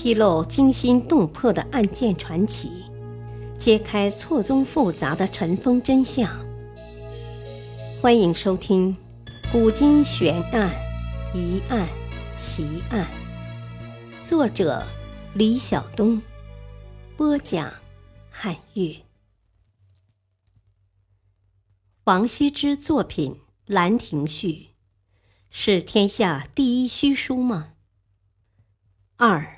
披露惊心动魄的案件传奇，揭开错综复杂的尘封真相。欢迎收听《古今悬案、疑案、奇案》，作者李晓东，播讲汉月。王羲之作品《兰亭序》。是天下第一虚书吗？二，《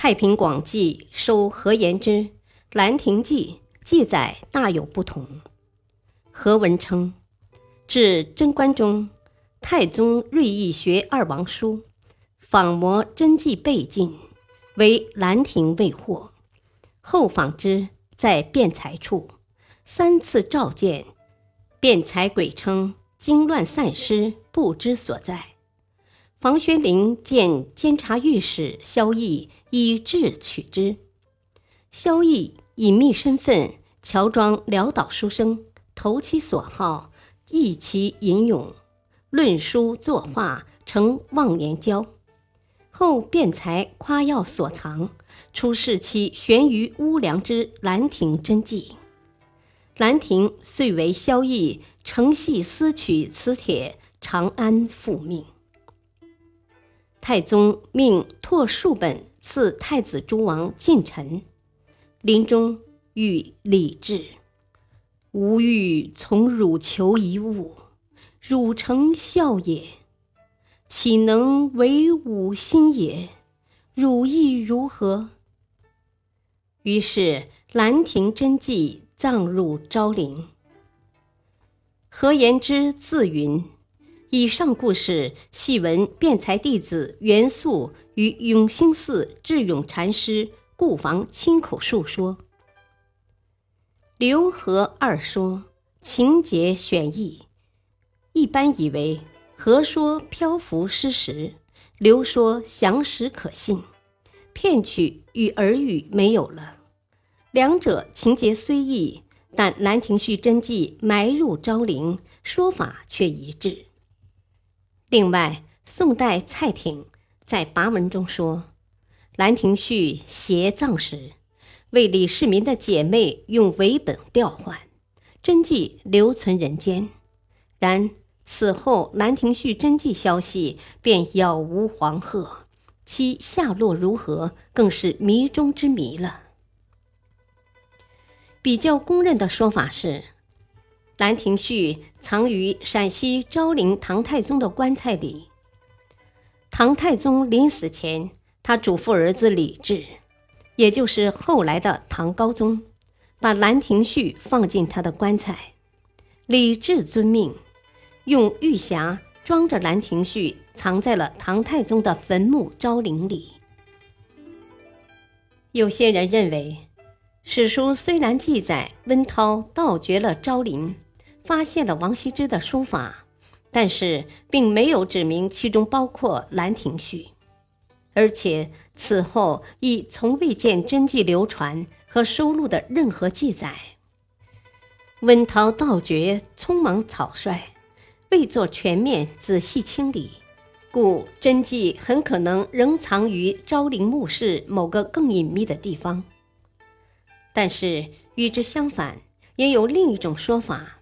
太平广记》收何言之《兰亭记》记载大有不同。何文称，至贞观中，太宗锐意学二王书，仿摹真迹备尽，唯《兰亭》未获。后访之，在辩才处，三次召见，辩才鬼称。经乱散失，不知所在。房玄龄见监察御史萧绎，以智取之。萧绎隐秘身份，乔装潦倒书生，投其所好，意其吟咏，论书作画，成忘年交。后辩才夸耀所藏，出示其悬于屋梁之《兰亭》真迹。《兰亭》遂为萧绎。承系私取此帖，长安复命。太宗命拓数本赐太子诸王近臣，临终谕李治：“吾欲从汝求一物，汝诚孝也，岂能为吾心也？汝意如何？”于是《兰亭》真迹葬入昭陵。何言之自云：以上故事，系闻辩才弟子袁素与永兴寺智勇禅师顾房亲口述说。刘和二说情节选异，一般以为何说漂浮失实，刘说详实可信，片曲与耳语没有了。两者情节虽异。但《兰亭序》真迹埋入昭陵，说法却一致。另外，宋代蔡挺在跋文中说，《兰亭序》携葬时，为李世民的姐妹用伪本调换，真迹留存人间。然此后，《兰亭序》真迹消息便杳无黄鹤，其下落如何，更是谜中之谜了。比较公认的说法是，《兰亭序》藏于陕西昭陵唐太宗的棺材里。唐太宗临死前，他嘱咐儿子李治，也就是后来的唐高宗，把《兰亭序》放进他的棺材。李治遵命，用玉匣装着《兰亭序》，藏在了唐太宗的坟墓昭陵里。有些人认为。史书虽然记载温韬盗掘了昭陵，发现了王羲之的书法，但是并没有指明其中包括《兰亭序》，而且此后亦从未见真迹流传和收录的任何记载。温韬盗掘匆忙草率，未做全面仔细清理，故真迹很可能仍藏于昭陵墓室某个更隐秘的地方。但是与之相反，也有另一种说法，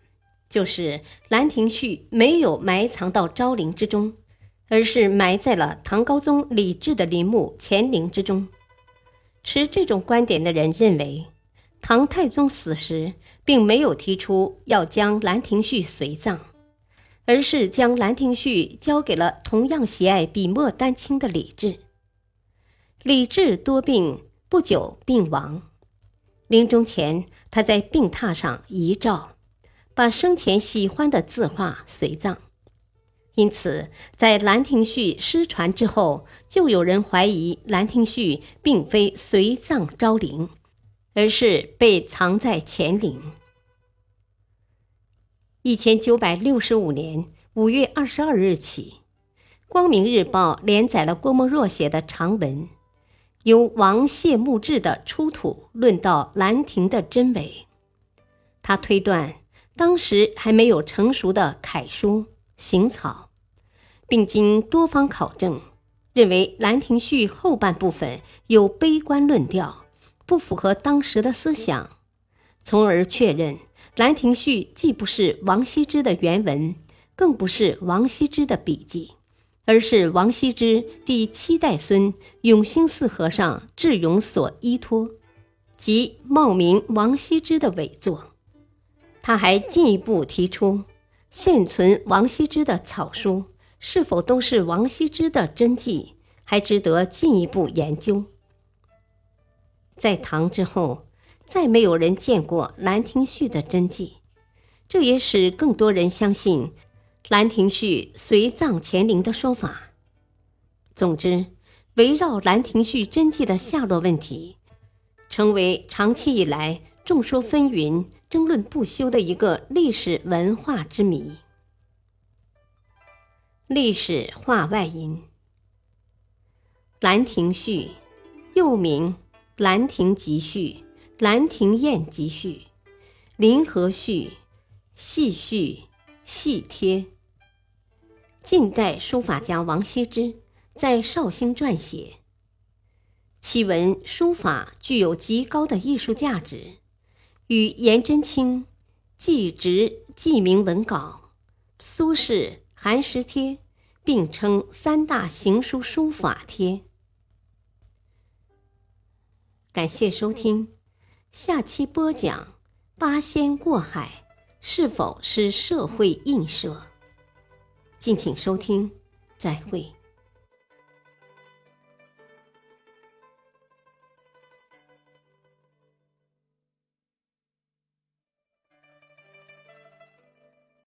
就是《兰亭序》没有埋藏到昭陵之中，而是埋在了唐高宗李治的陵墓乾陵之中。持这种观点的人认为，唐太宗死时并没有提出要将《兰亭序》随葬，而是将《兰亭序》交给了同样喜爱笔墨丹青的李治。李治多病，不久病亡。临终前，他在病榻上遗诏，把生前喜欢的字画随葬。因此，在《兰亭序》失传之后，就有人怀疑《兰亭序》并非随葬昭陵，而是被藏在乾陵。一千九百六十五年五月二十二日起，《光明日报》连载了郭沫若写的长文。由王谢墓志的出土论到《兰亭》的真伪，他推断当时还没有成熟的楷书行草，并经多方考证，认为《兰亭序》后半部分有悲观论调，不符合当时的思想，从而确认《兰亭序》既不是王羲之的原文，更不是王羲之的笔记，而是王羲之第七代孙永兴寺和尚智勇所依托，即冒名王羲之的伪作。他还进一步提出，现存王羲之的草书是否都是王羲之的真迹，还值得进一步研究。在唐之后，再没有人见过《兰亭序》的真迹，这也使更多人相信《兰亭序》随葬乾陵的说法。总之，围绕《兰亭序》真迹的下落问题，成为长期以来众说纷纭。争论不休的一个历史文化之谜。历史话外音：《兰亭序》又名《兰亭集序》《兰亭宴集序》《临河序》《戏序》《戏帖》。晋代书法家王羲之在绍兴撰写，其文书法具有极高的艺术价值。与颜真卿祭侄记名文稿、苏轼寒食帖并称三大行书书法帖。感谢收听，下期播讲八仙过海是否是社会映射？敬请收听，再会。